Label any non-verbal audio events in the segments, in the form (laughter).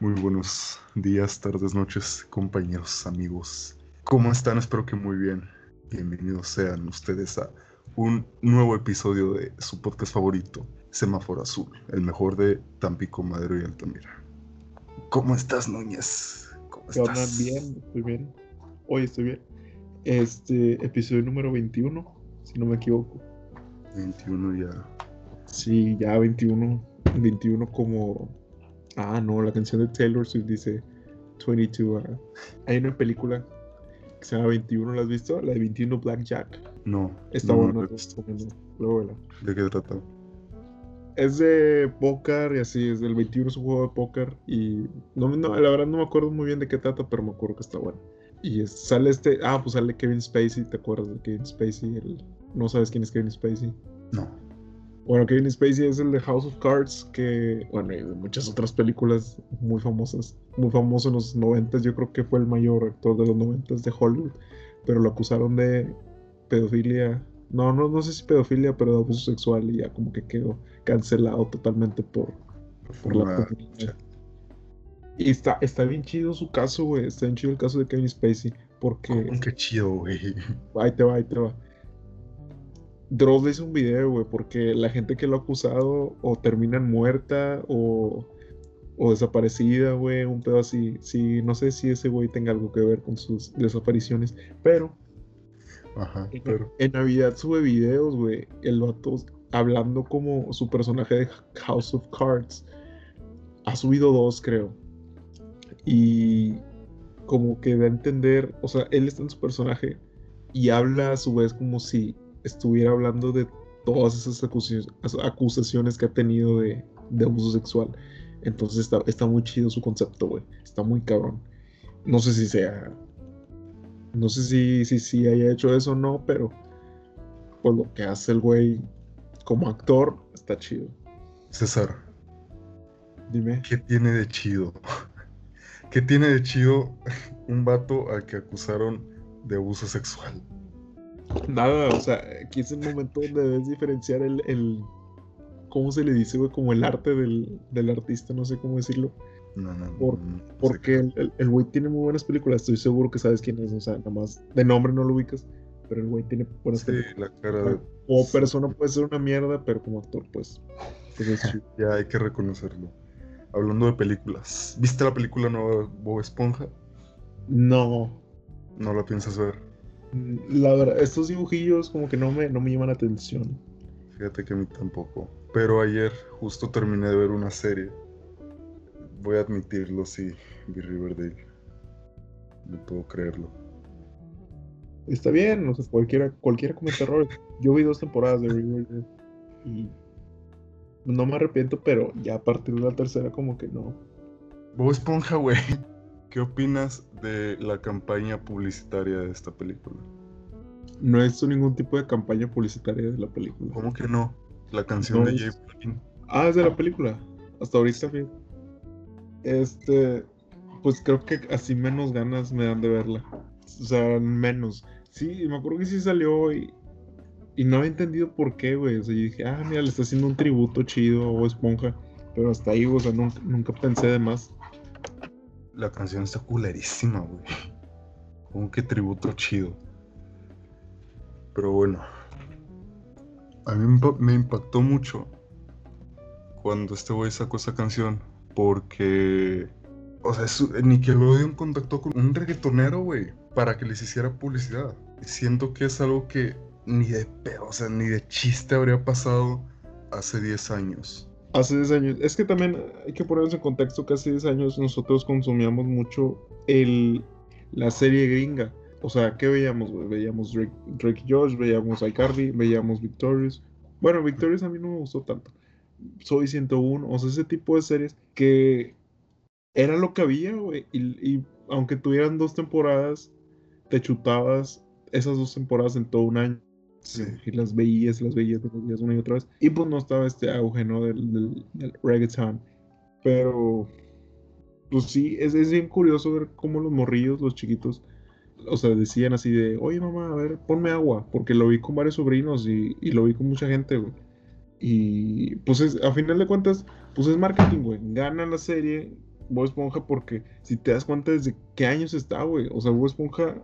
Muy buenos días, tardes, noches, compañeros, amigos. ¿Cómo están? Espero que muy bien. Bienvenidos sean ustedes a un nuevo episodio de su podcast favorito, Semáforo Azul, el mejor de Tampico, Madero y Altamira. ¿Cómo estás, Núñez? ¿Cómo estás? Bien, estoy bien. Hoy estoy bien. Este, episodio número 21, si no me equivoco. 21 ya. Sí, ya 21. 21 como... Ah, no, la canción de Taylor Swift dice 22. ah. Hay una película que se llama 21, ¿la has visto? La de 21 Blackjack. No. Está no, buena, no. Luego. ¿De qué trata? Es de póker y así, es del 21 es un juego de póker y no, no, la verdad no me acuerdo muy bien de qué trata, pero me acuerdo que está bueno. Y es- sale este, ah, pues sale Kevin Spacey, ¿te acuerdas de Kevin Spacey? El- no sabes quién es Kevin Spacey. No. Bueno, Kevin Spacey es el de House of Cards, que, bueno, y de muchas otras películas muy famosas, muy famoso en los 90, yo creo que fue el mayor actor de los 90 de Hollywood, pero lo acusaron de pedofilia, no, no, no sé si pedofilia, pero de abuso sexual y ya como que quedó cancelado totalmente por, por la comunidad. Y está, está bien chido su caso, güey, está bien chido el caso de Kevin Spacey, porque... ¿Cómo que chido, güey? Ahí te va, ahí te va. Dross le hizo un video, güey, porque la gente que lo ha acusado o terminan muerta o, o desaparecida, güey, un pedo así. Sí, no sé si ese güey tenga algo que ver con sus desapariciones, pero Ajá, en, pero. en Navidad sube videos, güey, el vato hablando como su personaje de House of Cards. Ha subido dos, creo. Y como que da a entender, o sea, él está en su personaje y habla a su vez como si estuviera hablando de todas esas acusaciones, que ha tenido de, de abuso sexual. Entonces está, está muy chido su concepto, güey. Está muy cabrón. No sé si sea. No sé si, si, si haya hecho eso o no, pero por lo que hace el güey como actor, está chido. César, Dime. ¿qué tiene de chido? (laughs) ¿Qué tiene de chido un vato al que acusaron de abuso sexual? Nada, o sea, aquí es el momento donde debes diferenciar el, el ¿cómo se le dice, güey? Como el arte del, del artista, no sé cómo decirlo. No, no. Por- Porque el- güey tiene muy buenas películas, estoy seguro que sabes quién es, o sea, nada más de nombre no lo ubicas, pero el güey tiene buenas Sí, películas. la cara de. Como persona puede ser una mierda, pero como actor, pues, pues es chido. (laughs) Ya hay que reconocerlo. Hablando de películas, ¿viste la película nueva Bob Esponja? No, No la piensas ver. La verdad, estos dibujillos como que no me, no me llaman la atención. Fíjate que a mí tampoco. Pero ayer justo terminé de ver una serie. Voy a admitirlo, sí, vi Riverdale. No puedo creerlo. Está bien, o sea, cualquiera, cualquiera comete errores. Yo vi dos temporadas de Riverdale y no me arrepiento, pero ya a partir de la tercera como que no. Bob Esponja, güey. ¿Qué opinas de la campaña publicitaria de esta película? No he visto ningún tipo de campaña publicitaria de la película. ¿Cómo que no? La canción No de es- J. Ah, es de la película. Hasta ahorita, fíjate. Este, pues creo que así menos ganas me dan de verla. O sea, menos. Sí, me acuerdo que sí salió y, y no había entendido por qué, güey. O sea, yo dije, ah, mira, le está haciendo un tributo chido o esponja. Pero hasta ahí, o sea, nunca, nunca pensé de más. La canción está culerísima, güey. Como que tributo chido. Pero bueno. A mí me impa- me impactó mucho cuando este güey sacó esa canción. Porque. O sea, es- Nickelodeon contactó con un reggaetonero, güey. Para que les hiciera publicidad. Siento que es algo que ni de pedo, o sea, ni de chiste habría pasado hace 10 años. Hace 10 años. Es que también hay que ponernos en contexto que hace 10 años nosotros consumíamos mucho el, la serie gringa. O sea, ¿qué veíamos? Veíamos Drake, Drake Josh, veíamos iCarly, veíamos Victorious. Bueno, Victorious a mí no me gustó tanto. Soy 101, o sea, ese tipo de series que era lo que había, güey. Y aunque tuvieran dos temporadas, te chutabas esas dos temporadas en todo un año. Sí. Y las veías, las veías, las veías una y otra vez. Y pues no estaba este auge, ¿no? Del, del, del reggaeton. Pero, pues sí, es, es bien curioso ver cómo los morrillos, los chiquitos, o sea, decían así de, oye mamá, a ver, ponme agua. Porque lo vi con varios sobrinos y, y lo vi con mucha gente, güey. Y pues es, a final de cuentas, pues es marketing, güey. Gana la serie Bob Esponja porque si te das cuenta desde qué años está, güey. O sea, Bob Esponja,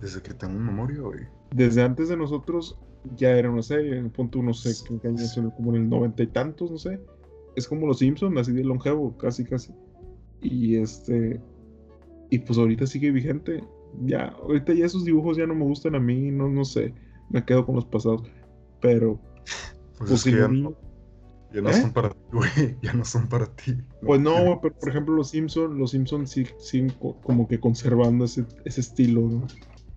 Desde que tengo memoria, güey. Desde antes de nosotros, ya era una serie. En el punto, no sé qué año como en el noventa y tantos, no sé. Es como los Simpsons, así de longevo, casi, casi. Y este. Y pues ahorita sigue vigente. Ya, ahorita ya esos dibujos ya no me gustan a mí, no, no sé. Me quedo con los pasados. Pero, Pues, pues si ya, niños- ya no ¿Eh? son para ti, güey. (laughs) Ya no son para ti. Pues no, güey, (laughs) pero por ejemplo los Simpsons, los Simpsons sí, siguen co- como que conservando ese, ese estilo, ¿no?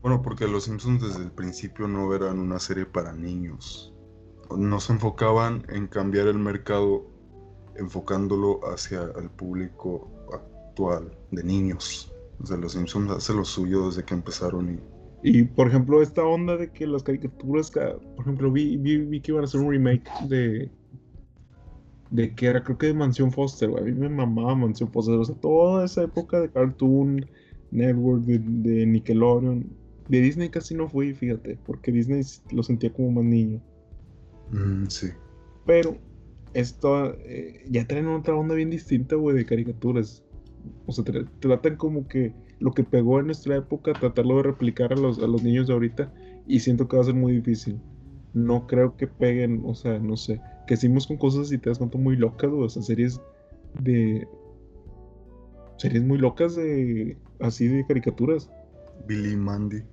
Bueno, porque los Simpsons desde el principio no eran una serie para niños. No se enfocaban en cambiar el mercado enfocándolo hacia el público actual de niños. O sea, los Simpsons hacen lo suyo desde que empezaron y Y por ejemplo, esta onda de que las caricaturas, ca- por ejemplo, vi, vi, vi que iban a hacer un remake de. de que era, creo que de Mansión Foster, güey. A mí me mamaba Mansión Foster. O sea, toda esa época de Cartoon Network, de Nickelodeon. De Disney casi no fui, fíjate, porque Disney lo sentía como más niño. Mm, sí. Pero esto eh, ya traen otra onda bien distinta, güey, de caricaturas. O sea, tra- tratan como que lo que pegó en nuestra época, tratarlo de replicar a los, a los niños de ahorita. Y siento que va a ser muy difícil. No creo que peguen, o sea, no sé. Que hicimos con cosas, si te das cuenta, muy locas, güey. O sea, series de. Series muy locas de. Así de caricaturas. Billy Mandy.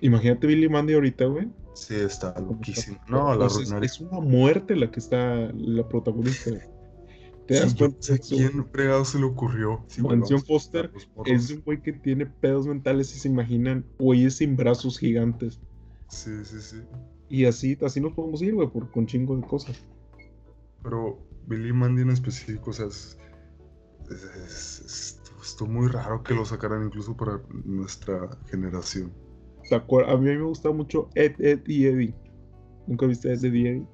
Imagínate Billy Mandy ahorita, güey. Sí, está loquísimo. No, la sea, es, una muerte la que está la protagonista. (laughs) Te Sí, das yo cuenta quién fregado se le ocurrió. Sí, Mansión Foster porros. Es un güey que tiene pedos mentales y se imaginan güeyes sin brazos gigantes. Sí, sí, sí. Y así, así nos podemos ir, güey, por, con chingo de cosas. Pero Billy Mandy en específico, o sea, es, es, es- estuvo muy raro que lo sacaran incluso para nuestra generación. ¿Te acuer- A mí me gusta mucho Ed, Ed y Eddie. ¿Nunca viste Ed, Ed y Eddie?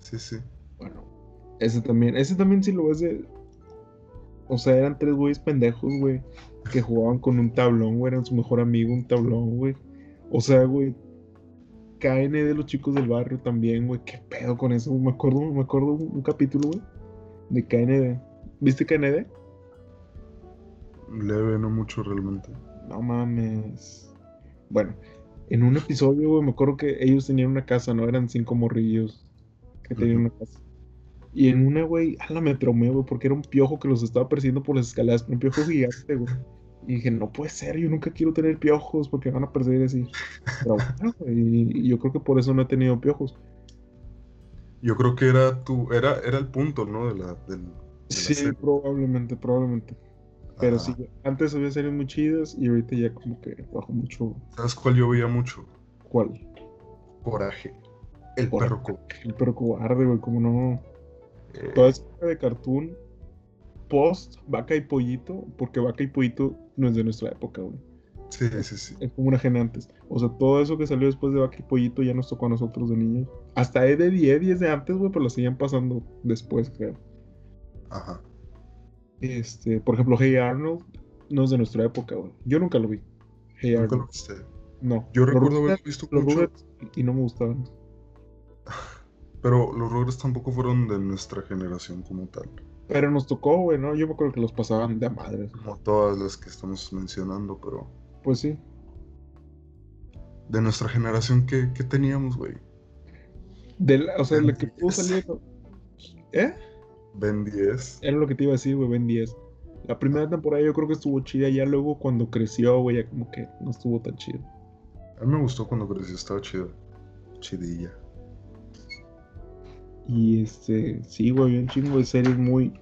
Sí, sí. Bueno, ese también. Ese también si lo ves de... O sea, eran tres güeyes pendejos, güey. Que jugaban con un tablón, güey. Eran su mejor amigo, un tablón, güey. O sea, güey. KN de los chicos del barrio también, güey. ¿Qué pedo con eso? Me acuerdo, me acuerdo un, un capítulo, güey. De KND. ¿Viste KND? Leve, no mucho realmente. No mames. Bueno, en un episodio, güey, me acuerdo que ellos tenían una casa, ¿no? Eran cinco morrillos que tenían una casa. Y en una, güey, a la me traumé, güey, porque era un piojo que los estaba persiguiendo por las escaleras, un piojo gigante, güey. Y dije, no puede ser, yo nunca quiero tener piojos porque me van a perseguir así. Pero bueno, güey, y yo creo que por eso no he tenido piojos. Yo creo que era tu, era, era el punto, ¿no? De la, del, de la Sí, serie. probablemente, probablemente. Pero Ajá. sí, antes había series muy chidas y ahorita ya como que bajo mucho. ¿Sabes cuál yo veía mucho? ¿Cuál? Coraje. El Coraje. perro co- El perro cobarde, güey, como no. eh, Toda esa de cartoon post Vaca y Pollito, porque Vaca y Pollito no es de nuestra época, güey. sí, sí, sí. Es como una gen antes. O sea, todo eso que salió después de Vaca y Pollito ya nos tocó a nosotros de niños. Hasta Ed, Ed y Eddie es de antes, güey, pero lo seguían pasando después, creo. Ajá. Este, por ejemplo, Hey Arnold no es de nuestra época, güey. Yo nunca lo vi. Hey Nunca lo Arnold. viste. No. Yo Los recuerdo haberlo visto los mucho, Rugrats y no me gustaban. pero los Rugrats tampoco fueron de nuestra generación como tal. Pero nos tocó, güey, ¿no? Yo me acuerdo que los pasaban de a madres. Como todas las que estamos mencionando, pero Pues sí. de nuestra generación, ¿qué, qué teníamos, güey? De la- o sea, la que pudo 10. salir. ¿Eh? Ben 10. Era lo que te iba a decir, güey, Ben 10. La primera temporada yo creo que estuvo chida, ya luego cuando creció, güey, ya como que no estuvo tan chido. A mí me gustó cuando creció, estaba chida. Chidilla. Y este, sí, güey, un chingo de series muy,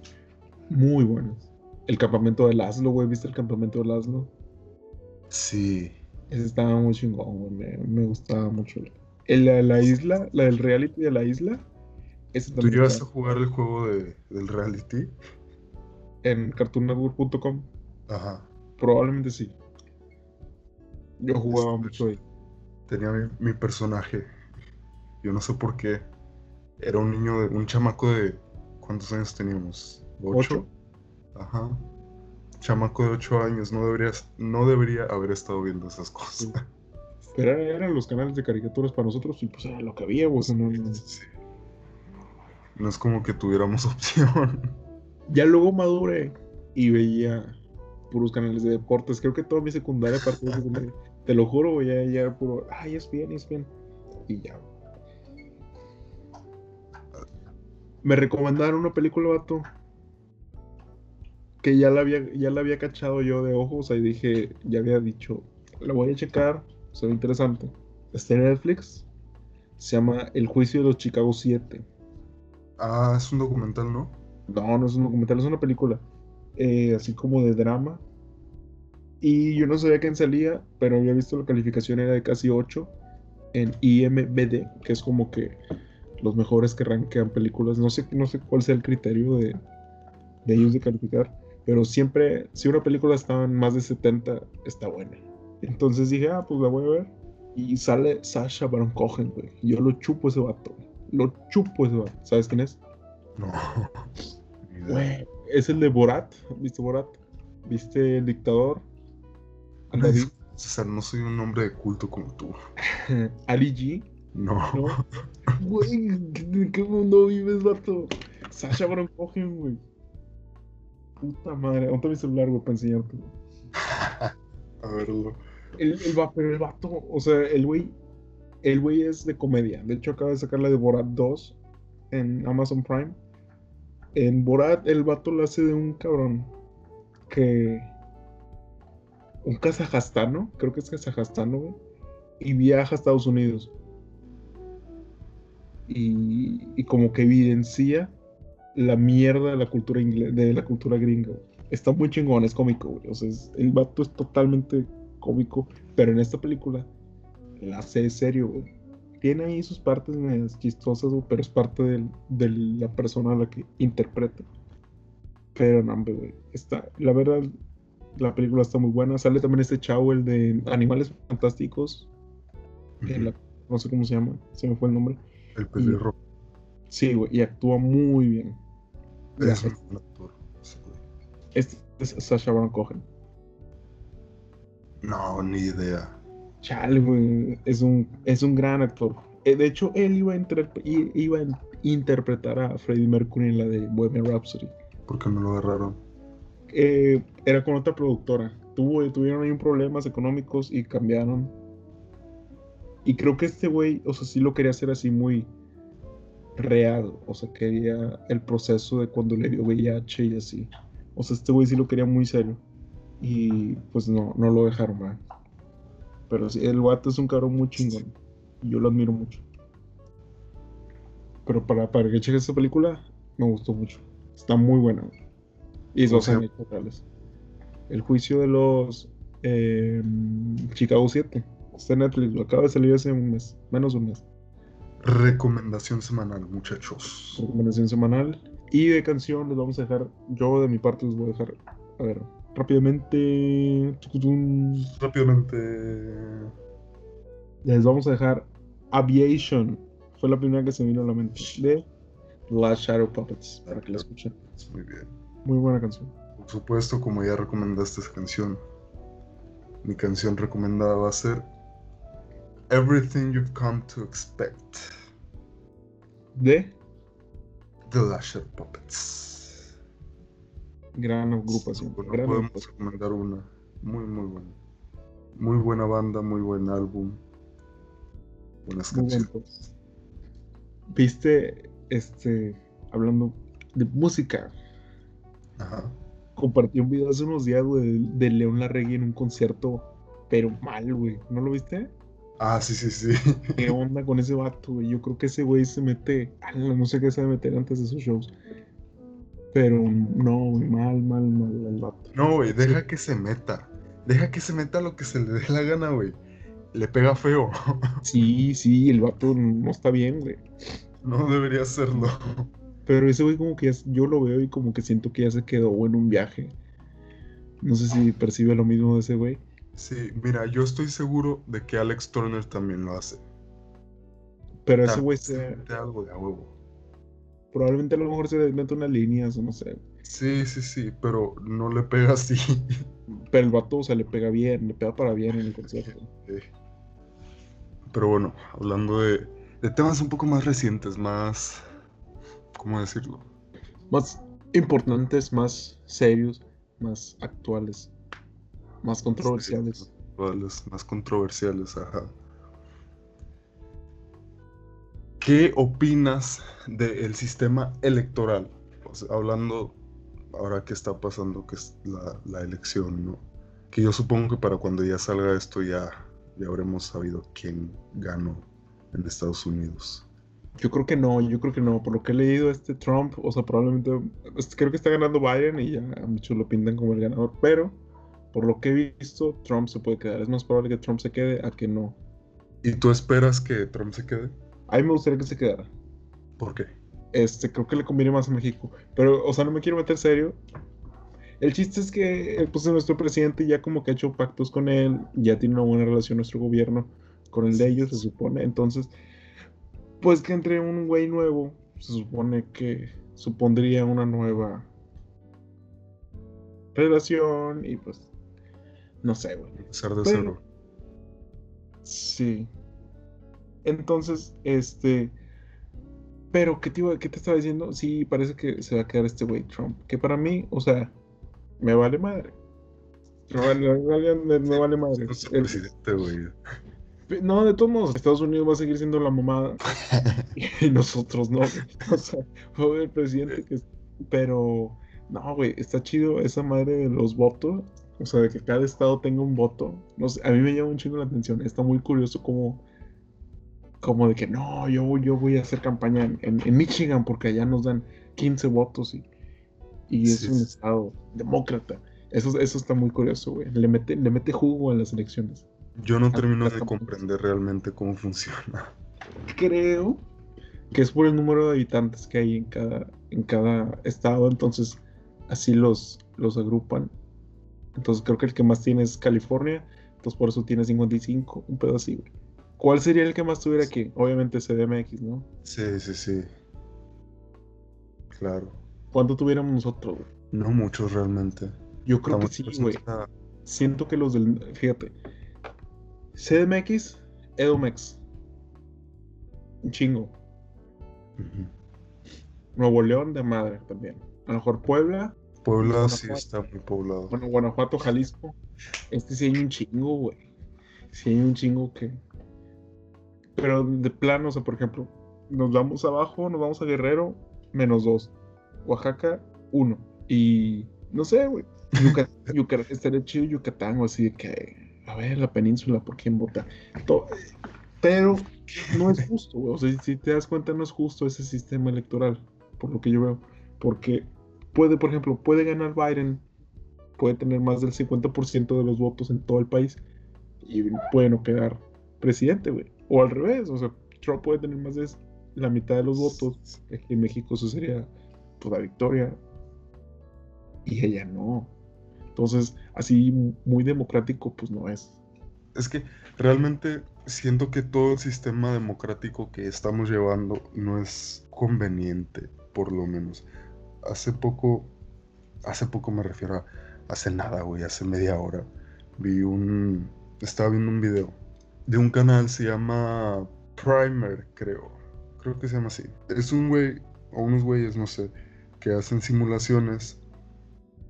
muy buenas. El campamento de Laszlo, güey, ¿viste el campamento de Laszlo? Sí. Ese estaba muy chingón, güey, me, me gustaba mucho. El de la isla, la del reality de la isla, ¿Tú llegaste a jugar el juego de, del reality? en cartoonnetwork.com. Ajá. Probablemente sí. Yo jugaba Este- mucho ahí. Tenía mi, mi personaje. Yo no sé por qué. Era un niño, de, un chamaco de... ¿Cuántos años teníamos? ¿Ocho? Ajá. Chamaco de 8 años. No, deberías, no debería haber estado viendo esas cosas. Pero era- eran los canales de caricaturas para nosotros y pues era lo que había, no- no- Sí. No es como que tuviéramos (laughs) opción. Ya luego maduré y veía puros canales de deportes. Creo que toda mi secundaria, aparte de secundaria, (laughs) te lo juro, ya, ya era puro, ay, es bien, es bien. Y ya. Me recomendaron una película, vato, que ya la había, ya la había cachado yo de ojos, ahí dije, ya había dicho, la voy a checar, se ve interesante. Está en Netflix, se llama El juicio de los Chicago 7. Ah, es un documental, ¿no? No, no es un documental, es una película. eh, así como de drama. Y yo no sabía quién salía, pero había visto la calificación era de casi 8 en IMBD, que es como que los mejores que rankean películas. No sé, no sé cuál sea el criterio de, de ellos de calificar, pero siempre, si una película está en más de 70, está buena. Entonces dije, ah, pues la voy a ver. Y sale Sasha Baron Cohen, güey. Yo lo chupo ese vato. güey. Lo chupo ese vato. ¿Sabes quién es? No. (laughs) Güey, es el de Borat. ¿Viste Borat? ¿Viste El Dictador? (laughs) César, no soy un hombre de culto como tú. (laughs) Ali G. No. ¿No? Güey, ¿en qué mundo vives, vato? Sasha Baron Cohen, güey. Puta madre. ¿Dónde está mi celular, güey, para enseñarte? güey? A verlo. El, el, pero el vato, o sea, el güey, el güey es de comedia. De hecho, acaba de sacar la de Borat 2 en Amazon Prime. En Borat, el vato lo hace de un cabrón que. Un kazajstano, creo que es kazajstano, güey. Y viaja a Estados Unidos. Y, y como que evidencia la mierda de la cultura ingle- de la cultura gringa. Está muy chingón, es cómico, güey. O sea, el vato es totalmente cómico, pero en esta película la hace serio, güey. Tiene ahí sus partes medias chistosas, güey, pero es parte del- de la persona a la que interpreta. Pero no, güey. Está, la verdad, la película está muy buena. Sale también este chavo, el de Animales Fantásticos. la- no sé cómo se llama, se me fue el nombre. El pelirrojo. Sí, güey, y actúa muy bien. Es un buen actor. Este es Sasha Baron Cohen. No, ni idea. Chale, güey, es un, es un gran actor. Eh, de hecho, él iba a, iba interpretar a Freddie Mercury en la de Bohemian Rhapsody. ¿Por qué no lo agarraron? Eh, era con otra productora. Tuvo, tuvieron ahí problemas económicos y cambiaron. Y creo que este güey, o sea, sí lo quería hacer así muy real. O sea, quería el proceso de cuando le dio VIH y así. O sea, este güey sí lo quería muy serio. Y pues no, no lo dejaron, ¿verdad? Pero sí, el guato es un cabrón muy chingón. Y yo lo admiro mucho. Pero para, para que cheques esta película, me gustó mucho. Está muy buena. Y ¿Cómo dos se llama? años reales. El juicio de los eh, Chicago 7. Está en Netflix, lo acaba de salir hace un mes, menos de un mes. Recomendación semanal, muchachos. Recomendación semanal. Y de canción les vamos a dejar, yo de mi parte les voy a dejar, a ver, rápidamente, Rápidamente. les vamos a dejar Aviation. Fue la primera que se vino a la mente. De Last Shadow Puppets, para que la escuchen. Muy bien. Muy buena canción. Por supuesto, como ya recomendaste esa canción, mi canción recomendada va a ser Everything You've Come to Expect, De The Lasher Puppets. Gran agrupación. Bueno, gran podemos agrupación. recomendar una muy, muy buena. Muy buena banda, muy buen álbum. Buenas Muy canciones. bueno. Viste, este, hablando de música, Ajá. compartí un video hace unos días, güey, de, de León Larregui en un concierto, pero mal, güey. ¿No lo viste? Ah, sí, sí, sí. ¿Qué onda con ese vato, güey? Yo creo que ese güey se mete, ala, no sé qué se va a meter antes de sus shows. Pero no, güey, mal, mal, mal el vato. No, güey, deja que se meta. Deja que se meta lo que se le dé la gana, güey. Le pega feo. (laughs) Sí, sí, el vato no está bien, güey. No debería hacerlo. Pero ese güey como que ya- yo lo veo y como que siento que ya se quedó en un viaje. No sé si percibe lo mismo de ese güey. Sí, mira, yo estoy seguro de que Alex Turner también lo hace. Pero ese Tal güey se algo de a huevo. Probablemente a lo mejor se desmete unas líneas o no sé. Sí, sí, sí, pero no le pega así. Pero el vato, o sea, le pega bien, le pega para bien en el concierto. Eh, Pero bueno, hablando de, de temas un poco más recientes, más... ¿Cómo decirlo? Más importantes, más serios. más actuales, más controversiales. más controversiales, ajá. ¿Qué opinas del sistema electoral? hablando ahora que está pasando, que es la, elección, ¿no? Que yo supongo que para cuando ya salga esto ya, ya habremos sabido quién ganó en Estados Unidos. Yo creo que no, yo creo que no. Por lo que he leído, este Trump, o sea, probablemente, creo que está ganando Biden y ya muchos lo pintan como el ganador, pero por lo que he visto, Trump se puede quedar. Es más probable que Trump se quede a que no. ¿Y tú esperas que Trump se quede? A mí me gustaría que se quedara. ¿Por qué? Este, creo que le conviene más a México. Pero, o sea, no me quiero meter serio. El chiste es que eh, pues, nuestro presidente ya como que ha hecho pactos con él, ya tiene una buena relación nuestro gobierno con el de ellos, se supone. Entonces, pues que entre un güey nuevo, se supone que supondría una nueva relación y pues, no sé, güey. Ser de cero. Sí. Entonces, este. Pero, ¿qué te, ¿qué te estaba diciendo? Sí, parece que se va a quedar este güey Trump. Que para mí, o sea, me vale madre. Me vale, me, vale madre. presidente, güey. No, de todos modos, Estados Unidos va a seguir siendo la mamada. (laughs) y nosotros no. O sea, fue el presidente que. Pero, no, güey, está chido esa madre de los votos. O sea, de que cada estado tenga un voto. No sé, a mí me llama un chingo la atención. Está muy curioso cómo como de que no, yo, yo voy a hacer campaña en, Michigan porque allá nos dan 15 votos y, y es un estado demócrata. Eso, eso está muy curioso, güey. Le mete, le mete jugo a las elecciones. Yo no termino de comprender realmente cómo funciona. Creo que es por el número de habitantes que hay en cada, en cada estado, entonces así los, los agrupan. Entonces creo que el que más tiene es California, entonces por eso tiene 55, un pedo así, güey. ¿Cuál sería el que más tuviera aquí? Obviamente CDMX, ¿no? Sí, sí, sí. Claro. ¿Cuánto tuviéramos nosotros, güey? No muchos realmente. Yo creo que sí, güey. Siento que los del. Fíjate. CDMX, Edomex. Un chingo. Nuevo León de madre también. A lo mejor Puebla. Puebla sí está muy poblado. Bueno, Guanajuato, Jalisco. Este sí hay un chingo, güey. Sí hay un chingo que, pero de plano, o sea, por ejemplo, nos vamos abajo, nos vamos a Guerrero, menos dos. Oaxaca, uno. Y no sé, güey. Yucatán, (laughs) estaría chido Yucatán, o así de que, a ver, la península, ¿por quién vota? pero no es justo, güey. O sea, si te das cuenta, no es justo ese sistema electoral, por lo que yo veo. Porque puede, por ejemplo, puede ganar Biden, puede tener más del 50% de los votos en todo el país y puede no quedar presidente, güey. O al revés, o sea, Trump puede tener más de la mitad de los votos. En México eso sería pues, la victoria. Y ella no. Entonces, así muy democrático, pues no es. Es que realmente siento que todo el sistema democrático que estamos llevando no es conveniente, por lo menos. Hace poco, hace poco me refiero a, hace nada, güey, hace media hora, vi un, estaba viendo un video de un canal, se llama Primer, creo. Creo que se llama así. Es un güey, o unos güeyes, no sé, que hacen simulaciones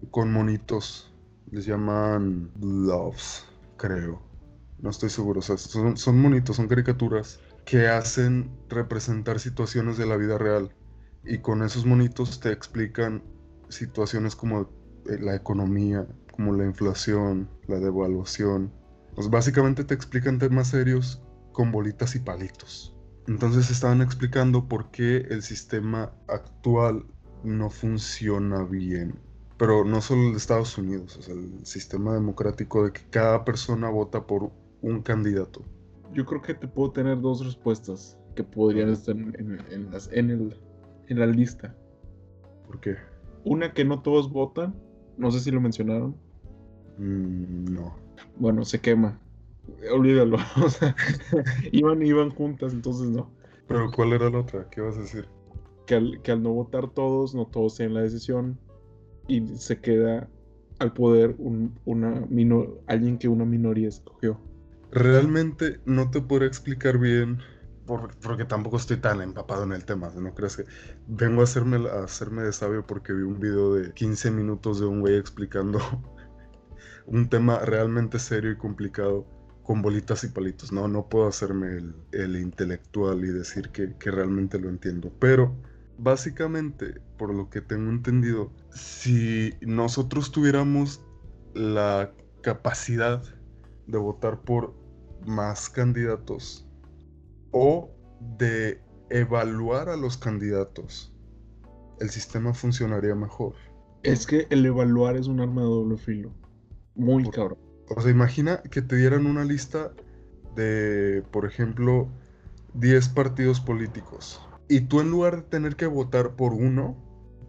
con monitos. Les llaman Loves, creo. No estoy seguro. O sea, son, son monitos, son caricaturas que hacen representar situaciones de la vida real. Y con esos monitos te explican situaciones como eh, la economía, como la inflación, la devaluación, pues básicamente te explican temas serios con bolitas y palitos. Entonces estaban explicando por qué el sistema actual no funciona bien. Pero no solo el de Estados Unidos, o sea, el sistema democrático de que cada persona vota por un candidato. Yo creo que te puedo tener dos respuestas que podrían estar en, en, en la lista. ¿Por qué? Una que no todos votan, no sé si lo mencionaron. Mm, no bueno, se quema. Olvídalo. (laughs) O sea, iban, iban juntas, entonces no. Pero ¿cuál era la otra? ¿Qué vas a decir? Que al, que al no votar todos, no todos tienen la decisión y se queda al poder un, una alguien que una minoría escogió. Realmente no te podría explicar bien porque tampoco estoy tan empapado en el tema, no crees que vengo a hacerme, a hacerme de sabio porque vi un video de 15 minutos de un güey explicando un tema realmente serio y complicado con bolitas y palitos. No, no puedo hacerme el, intelectual y decir que, que realmente lo entiendo, pero básicamente, por lo que tengo entendido, si nosotros tuviéramos la capacidad de votar por más candidatos o de evaluar a los candidatos, el sistema funcionaría mejor. Es que el evaluar es un arma de doble filo. Muy cabrón. O sea, imagina que te dieran una lista de, por ejemplo, 10 partidos políticos. Y tú en lugar de tener que votar por uno,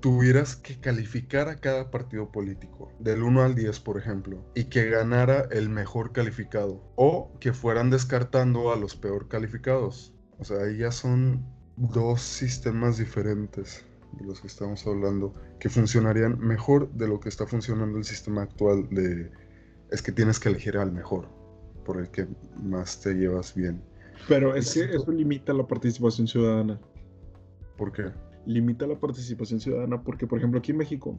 tuvieras que calificar a cada partido político, del 1 al 10 por ejemplo, y que ganara el mejor calificado, o que fueran descartando a los peor calificados. O sea, ahí ya son dos sistemas diferentes de los que estamos hablando, que funcionarían mejor de lo que está funcionando el sistema actual de es que tienes que elegir al mejor, por el que más te llevas bien. Pero es que eso limita la participación ciudadana. ¿Por qué? limita la participación ciudadana porque, por ejemplo, aquí en México,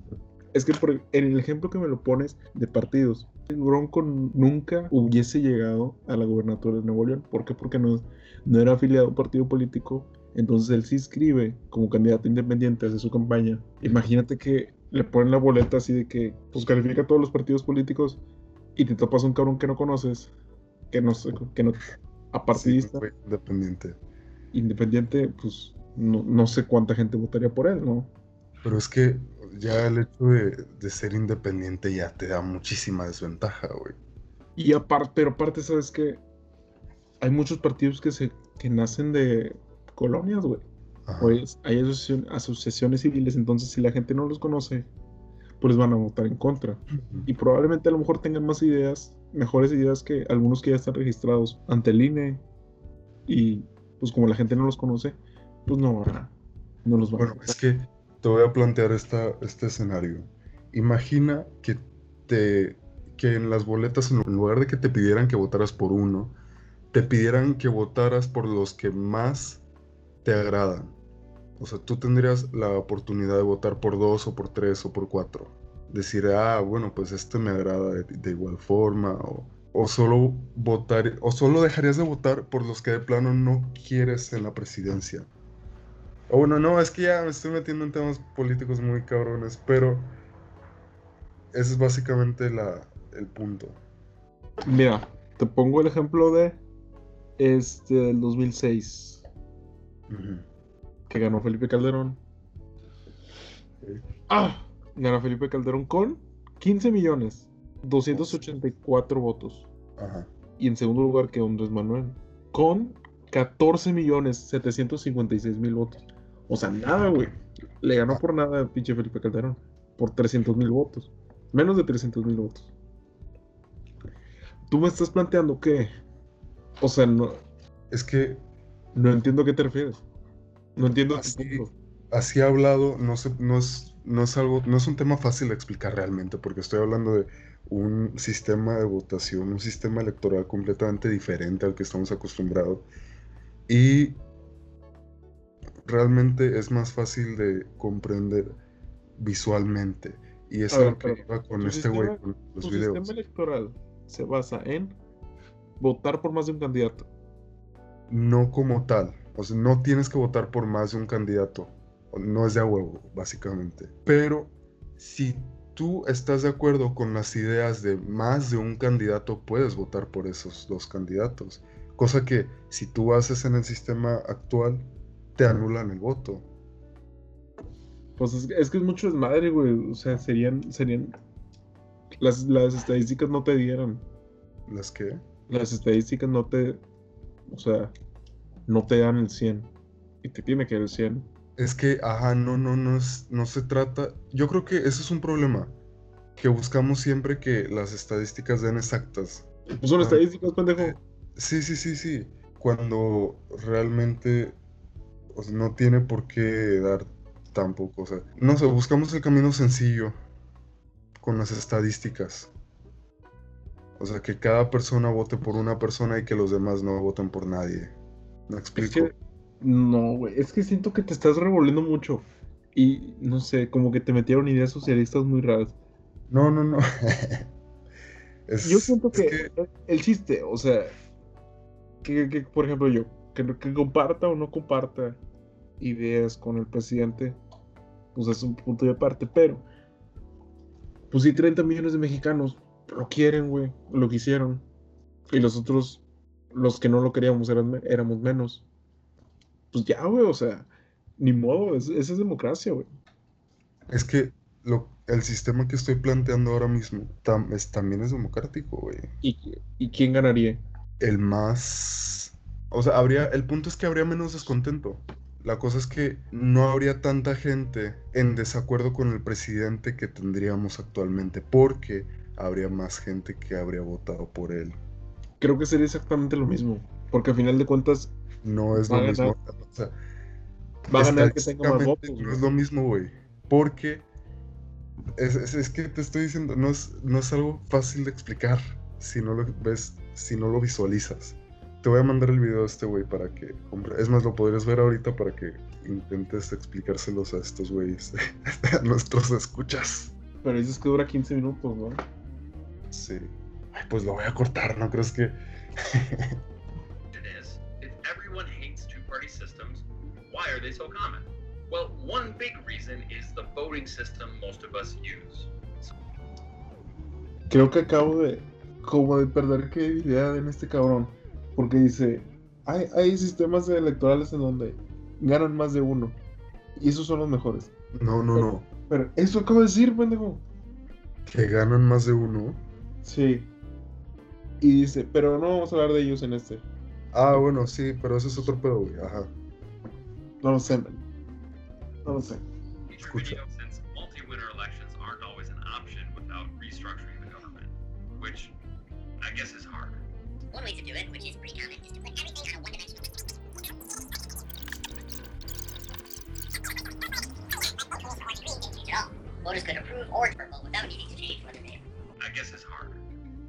es que por, en el ejemplo que me lo pones de partidos, el Bronco nunca hubiese llegado a la gobernatura de Nuevo León. ¿Por qué? Porque no, no era afiliado a un partido político. Entonces él se inscribe como candidato independiente, hace su campaña. Imagínate que le ponen la boleta así de que pues califica a todos los partidos políticos y te topas un cabrón que no conoces, que no que no apartidista. independiente. Independiente, pues no, sé cuánta gente votaría por él, ¿no? Pero es que ya el hecho de, ser independiente ya te da muchísima desventaja, güey. Y aparte, pero aparte, ¿sabes que Hay muchos partidos que se que nacen de colonias, güey. Pues hay asociaciones civiles, entonces si la gente no los conoce, pues van a votar en contra. Y probablemente a lo mejor tengan más ideas, mejores ideas que algunos que ya están registrados ante el INE. Y pues como la gente no los conoce, pues no, no los Bueno, es que te voy a plantear esta, este escenario. Imagina que te que en las boletas, en lugar de que te pidieran que votaras por uno, te pidieran que votaras por los que más te agradan. O sea, tú tendrías la oportunidad de votar por dos o por tres o por cuatro. Decir, ah, bueno, pues este me agrada de, igual forma. O, o, solo votar, o solo dejarías de votar por los que de plano no quieres en la presidencia. O bueno, no, es que ya me estoy metiendo en temas políticos muy cabrones, pero ese es básicamente la, el punto. Mira, te pongo el ejemplo de este del 2006, que ganó Felipe Calderón. Ah, ganó Felipe Calderón con 15 millones 284 votos. Ajá. Y en segundo lugar que Andrés Manuel, con 14 millones 756 mil votos. O sea, nada, güey. Le ganó por nada a pinche Felipe Calderón. Por 300 mil votos. Menos de 300 mil votos. Tú me estás planteando que. O sea, no. Es que. No entiendo a qué te refieres. No entiendo así, así hablado, no, no, es, no es algo. No es un tema fácil de explicar realmente, porque estoy hablando de un sistema de votación, un sistema electoral completamente diferente al que estamos acostumbrados. Y realmente es más fácil de comprender visualmente. Y es lo que iba con este güey, con los videos. El sistema electoral se basa en votar por más de un candidato. No como tal. O sea, no tienes que votar por más de un candidato. No es de a huevo, básicamente. Pero si tú estás de acuerdo con las ideas de más de un candidato, puedes votar por esos dos candidatos. Cosa que si tú haces en el sistema actual, te anulan el voto. Pues es, que es mucho desmadre, güey. O sea, serían, serían. Las, las estadísticas no te dieran. ¿Las qué? Las estadísticas no te. O sea, no te dan el 100. Y te tiene que dar el 100. Es que, ajá, no, no, no, es, no se trata. Yo creo que ese es un problema. Que buscamos siempre que las estadísticas den exactas. Pues son estadísticas, pendejo. Sí, sí, sí, sí. Cuando realmente no tiene por qué dar tampoco. O sea, no sé, buscamos el camino sencillo con las estadísticas. O sea, que cada persona vote por una persona y que los demás no voten por nadie. ¿Me Es explico? que, no, güey, es que siento que te estás revolviendo mucho. Y no sé, como que te metieron ideas socialistas muy raras. No, no, no. (laughs) Es- Yo siento es que, el chiste, o sea, que, que, por ejemplo yo, que, que comparta o no comparta ideas con el presidente, pues es un punto de aparte, pero, pues sí, 30 millones de mexicanos lo quieren, güey, lo quisieron, y los otros, los que no lo queríamos, eran, éramos menos. Pues ya, güey, o sea, ni modo, es- esa es democracia, güey. Es que lo, el sistema que estoy planteando ahora mismo tam- es- también es democrático, güey. ¿Y, ¿Y quién ganaría? El más... O sea, habría... El punto es que habría menos descontento. La cosa es que no habría tanta gente en desacuerdo con el presidente que tendríamos actualmente, porque habría más gente que habría votado por él. Creo que sería exactamente lo mismo, porque al final de cuentas No es lo a mismo. O sea, va a ganar que tenga más votos, No güey. es lo mismo, güey. Porque es, es- es que te estoy diciendo, no es, no es algo fácil de explicar si no lo ves, si no lo visualizas. Te voy a mandar el video de este güey para que Es más, lo podrías ver ahorita para que intentes explicárselos a estos güeyes, (laughs) a nuestros escuchas. Pero dices que dura 15 minutos, ¿no? Sí. Ay, pues lo voy a cortar, ¿no crees que? it is, if everyone hates two party systems, why are they so common? Well, one big reason is the voting system most of us use. Creo que acabo de como de perder credibilidad en este cabrón. Porque dice, hay, hay sistemas electorales en donde ganan más de uno. Y esos son los mejores. No, no, no. Pero eso acabo de decir, pendejo. Que ganan más de uno. Sí. Y dice, pero no vamos a hablar de ellos en este. Ah, bueno, sí, pero ese es otro pedo, güey. Ajá. No lo sé, man. No lo sé. Escucha.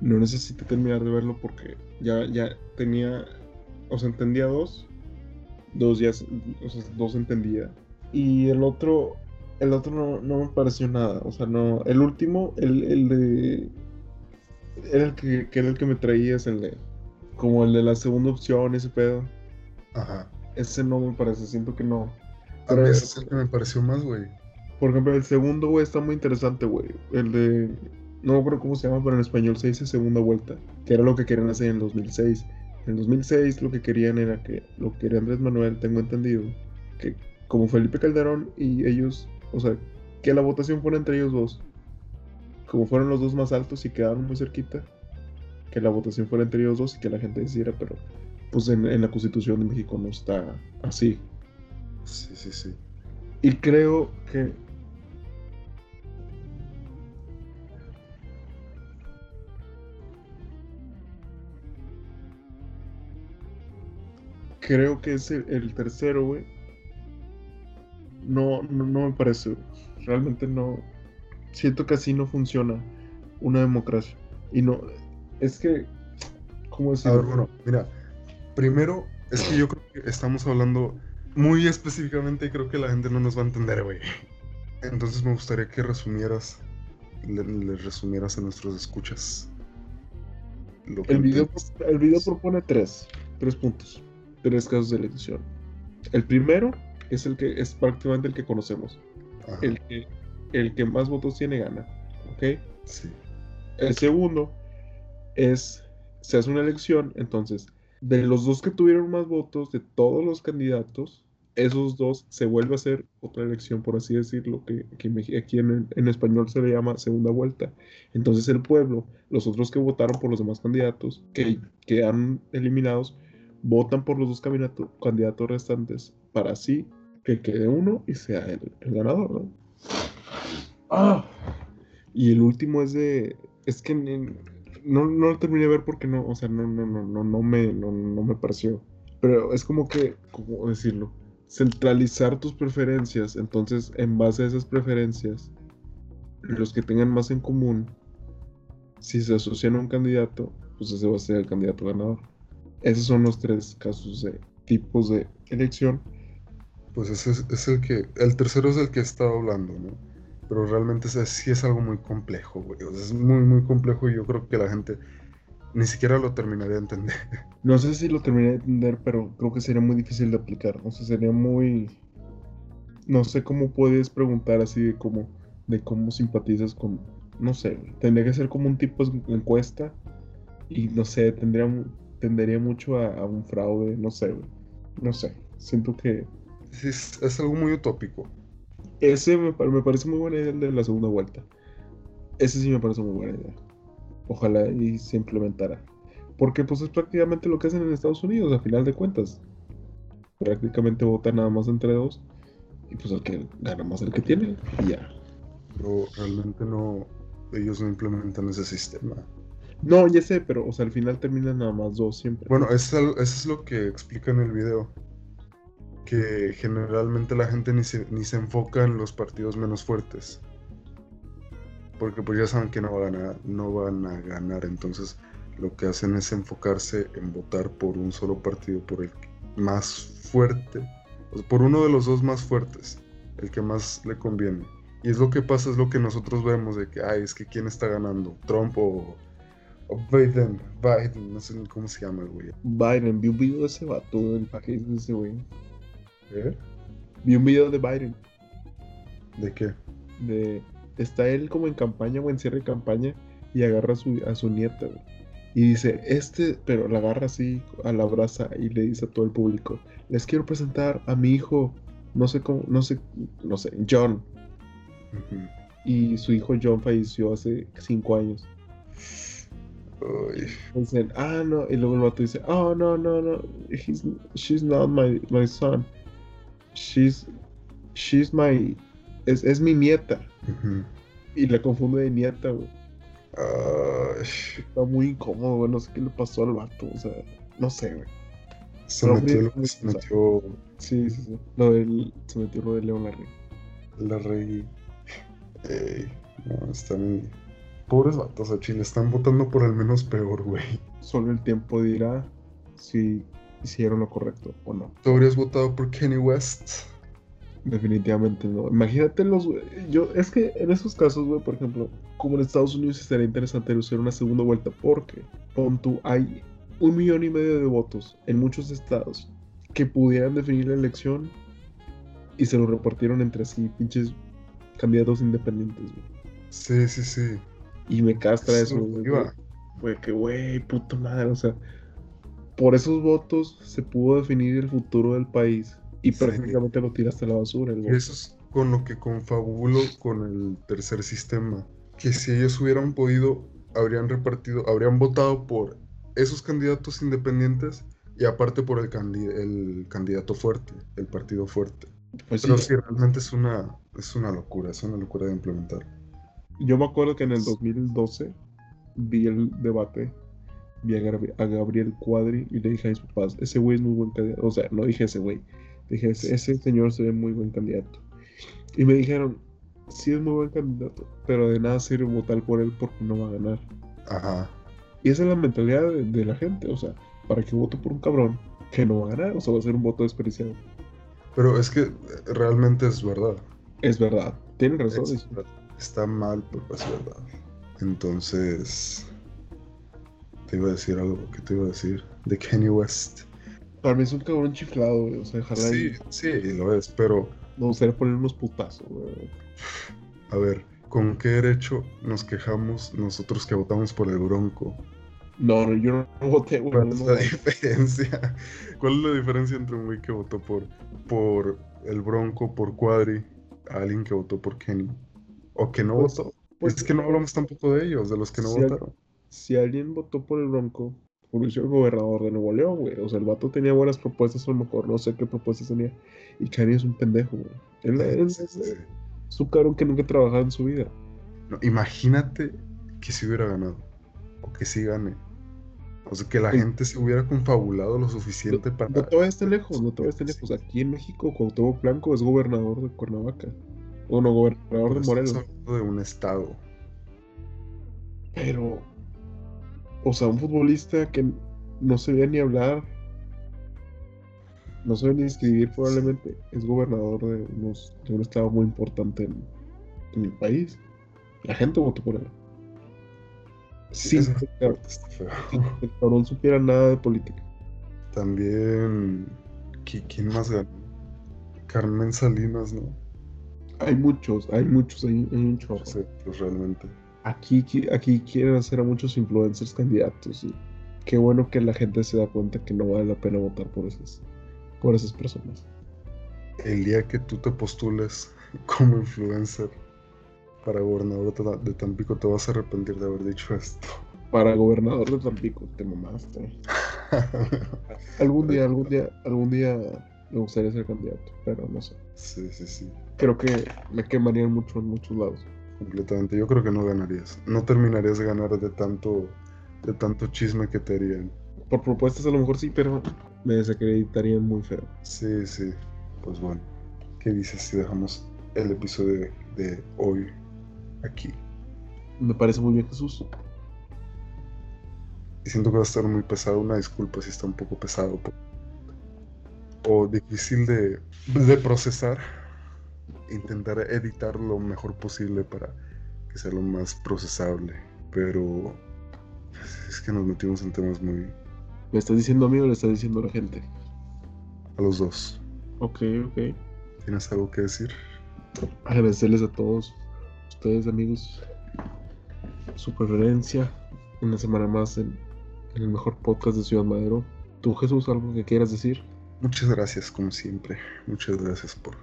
No necesité terminar de verlo porque ya, ya tenía, o sea, entendía dos, dos ya, o sea, dos entendía. Y el otro, el otro no, no me pareció nada, o sea, no, el último, el, el de, era el que, que era el que me traías, el de, como el de la segunda opción, ese pedo, Ajá. ese no me parece, siento que no. A mí Pero- ese es el que me pareció más, güey. Por ejemplo, el segundo, güey, está muy interesante, güey. El de. No me acuerdo cómo se llama, pero en español se dice segunda vuelta. Que era lo que querían hacer en el 2006. En el 2006 lo que querían era que. Lo que quería Andrés Manuel, tengo entendido. Que como Felipe Calderón y ellos. O sea, que la votación fuera entre ellos dos. Como fueron los dos más altos y quedaron muy cerquita. Que la votación fuera entre ellos dos y que la gente decidiera, pero. Pues en, en la constitución de México no está así. Sí, sí, sí. Y creo que. Creo que es el, el tercero, güey. No, no, no me parece. güey. Realmente no. Siento que así no funciona una democracia. Y no. Es que. ¿Cómo A decirlo? ver, bueno, mira. Primero, es que yo creo que estamos hablando muy específicamente y creo que la gente no nos va a entender, güey. Entonces me gustaría que resumieras, le, le resumieras a nuestros escuchas. Lo que El video, el video propone tres, tres puntos, tres casos de elección. El primero es el que es prácticamente el que conocemos. Ajá, El que, el que más votos tiene gana. ¿Ok? sí. El segundo es, se hace una elección, entonces, de los dos que tuvieron más votos, de todos los candidatos, esos dos se vuelve a hacer otra elección, por así decirlo, que, que aquí en, en español se le llama segunda vuelta. Entonces el pueblo, los otros que votaron por los demás candidatos, que quedan eliminados, votan por los dos candidato- candidatos restantes para así que quede uno y sea el, ganador, ¿no? Ah, y el último es de. Es que no, no lo terminé de ver porque no, o sea, no, no, no, no, no me, no, no me pareció. Pero es como que, ¿cómo decirlo? Centralizar tus preferencias. Entonces, en base a esas preferencias, los que tengan más en común, si se asocian a un candidato, pues ese va a ser el candidato ganador. Esos son los tres casos de, tipos de elección. Pues ese es, es el que, el tercero es el que he estado hablando, ¿no? Pero realmente es- sí es algo muy complejo, güey. O sea, es muy, muy complejo y yo creo que la gente ni siquiera lo terminaría de entender. (laughs) No sé si lo terminé de entender, pero creo que sería muy difícil de aplicar. O sea, sería muy... No sé cómo puedes preguntar así de cómo, de cómo simpatizas con... No sé, tendría que ser como un tipo de encuesta y no sé, tendría, tendería mucho a, a un fraude, no sé, güey. No sé, siento que es, es algo muy utópico. ese me parece muy buena idea el de la segunda vuelta. Ese sí me parece muy buena idea. Ojalá y se implementara. Porque pues es prácticamente lo que hacen en Estados Unidos, a final de cuentas. Prácticamente votan nada más entre dos. Y pues el que gana más el que tiene. Y ya. Pero realmente no, ellos no implementan ese sistema. No, ya sé, pero o sea, al final terminan nada más dos siempre. Bueno, eso es, eso es lo que explica en el video. Que generalmente la gente ni se, ni se enfoca en los partidos menos fuertes. Porque pues ya saben que no van a no van a ganar. Entonces lo que hacen es enfocarse en votar por un solo partido, por el más fuerte. o sea, por uno de los dos más fuertes. El que más le conviene. Y es lo que pasa, es lo que nosotros vemos de que, ay, es que quién está ganando, Trump o, o Biden, Biden, no sé cómo se llama el güey. Biden, vi un video de ese vato, ¿para qué dice ese güey? ¿Eh? Vi un video de Biden. ¿De qué? de está él como en campaña o en cierre de campaña y agarra a su, a su nieta güey. y dice este pero la agarra así a la brasa y le dice a todo el público les quiero presentar a mi hijo no sé cómo no sé no sé John y su hijo John falleció hace cinco años Dicen ah no y luego el vato dice oh no no no he's, she's not my, my son she's she's my es, es mi nieta y la confunde de nieta güey Está muy incómodo, güey. No sé qué le pasó al vato. O sea, no sé, güey. se Pero metió, lo- se metió Sí, sí, sí. Lo del. Se metió lo de León Larry. la rey. Ey, no, está muy. Pobres vatos a Chile, están votando por el menos peor, güey. Solo el tiempo dirá si hicieron lo correcto o no. ¿Tú habrías votado por Kenny West? Definitivamente no. Imagínate los. güey, Yo, es que en esos casos, güey, por ejemplo, como en Estados Unidos estaría interesante hacer una segunda vuelta porque, pon tú, hay un millón y medio de votos en muchos estados que pudieran definir la elección y se lo repartieron entre sí, pinches candidatos independientes, güey. Sí, sí, sí. Y me castra Eso güey. que güey, puta madre, o sea, por esos votos se pudo definir el futuro del país y Sí. prácticamente lo tiraste a la basura. El voto. eso es con lo que confabulo con el tercer sistema. Que si ellos hubieran podido, habrían repartido, habrían votado por esos candidatos independientes y aparte por el, candi- el candidato fuerte, el partido fuerte. Pues sí, Pero sí, realmente es una, es una locura, es una locura de implementar. Yo me acuerdo que en el 2012 vi el debate, vi a, Gabri- a Gabriel Cuadri y le dije a mis papás, ese güey es muy buen candidato. O sea, no dije ese güey, dije, ese, ese señor se ve muy buen candidato. Y me dijeron, sí es muy buen candidato, pero de nada sirve votar por él porque no va a ganar. Ajá. Y esa es la mentalidad de, de la gente, o sea, para que vote por un cabrón que no va a ganar, o sea, va a ser un voto desperdiciado. Pero es que realmente es verdad. Es verdad, tienen razón. Es- verdad. Está mal, pero es verdad. Entonces, te iba a decir algo. ¿Qué te iba a decir? De Kanye West. Para mí es un cabrón chiflado, güey, o sea, ojalá Sí, y sí, lo es, pero me gustaría poner unos putazos, güey. a ver, ¿con qué derecho nos quejamos nosotros que votamos por el Bronco? No, no, yo no voté, güey. ¿Cuál es no, la no. diferencia? ¿Cuál es la diferencia entre un güey que votó por, por el Bronco, por Cuadri, a alguien que votó por Kenny? ¿O que no Pues- votó? pues, es que no hablamos tampoco de ellos, de los que no si al- votaron. Si alguien votó por el Bronco, por el gobernador de Nuevo León, güey. O sea, el vato tenía buenas propuestas, a lo mejor, no sé qué propuestas tenía. Y Kanye es un pendejo, güey. Él, él Sí, es, sí, es un cabrón que nunca ha trabajado en su vida. No, imagínate que si hubiera ganado, o que si gane. O sea, que la gente se hubiera confabulado lo suficiente para... No vayas tan lejos, no vayas tan lejos. Aquí en México, Cuauhtémoc Blanco es gobernador de Cuernavaca. O no, gobernador de Estamos Morelos. hablando de un estado. Pero, o sea, un futbolista que no se veía ni hablar. no sabe ni escribir probablemente, es gobernador de, unos, de un estado muy importante en, en el país. La gente votó por él. Sin Esa que sin que el cabrón supiera nada de política. También, ¿qui- ¿quién más ganó? Carmen Salinas, ¿no? Hay muchos, hay muchos, hay, hay un chorro. Sé, pues realmente. Aquí, aquí quieren hacer a muchos influencers candidatos y qué bueno que la gente se da cuenta que no vale la pena votar por esas, por esas personas. El día que tú te postules (laughs) como influencer para gobernador de Tampico, te vas a arrepentir de haber dicho esto. Para gobernador de Tampico, te mamaste. (laughs) Algún día, algún día, algún día me gustaría ser candidato, pero no sé. sí, sí, sí. Creo que me quemarían mucho en muchos lados. Completamente. Yo creo que no ganarías. No terminarías de ganar de tanto, de tanto chisme que te harían. Por propuestas a lo mejor sí, pero me desacreditarían muy feo. Sí, sí. Pues bueno. ¿Qué dices si dejamos el episodio de hoy aquí? Me parece muy bien Jesús. Y siento que va a estar muy pesado. Una disculpa si está un poco pesado. O difícil de, de procesar. Intentar editar lo mejor posible para que sea lo más procesable. Pero es que nos metimos en temas muy... ¿Me estás diciendo a mí o le estás diciendo a la gente? a los dos. Ok, ok. ¿Tienes algo que decir? agradecerles a todos ustedes amigos su preferencia una semana más en, en el mejor podcast de Ciudad Madero tú Jesús algo que quieras decir Muchas gracias, como siempre. Muchas gracias por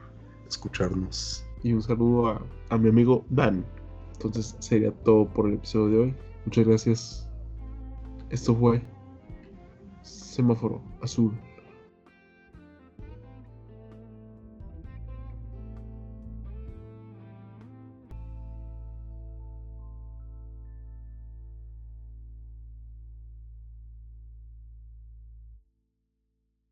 escucharnos. y un saludo a, a mi amigo Dan. Entonces sería todo por el episodio de hoy. Muchas gracias. Esto fue semáforo azul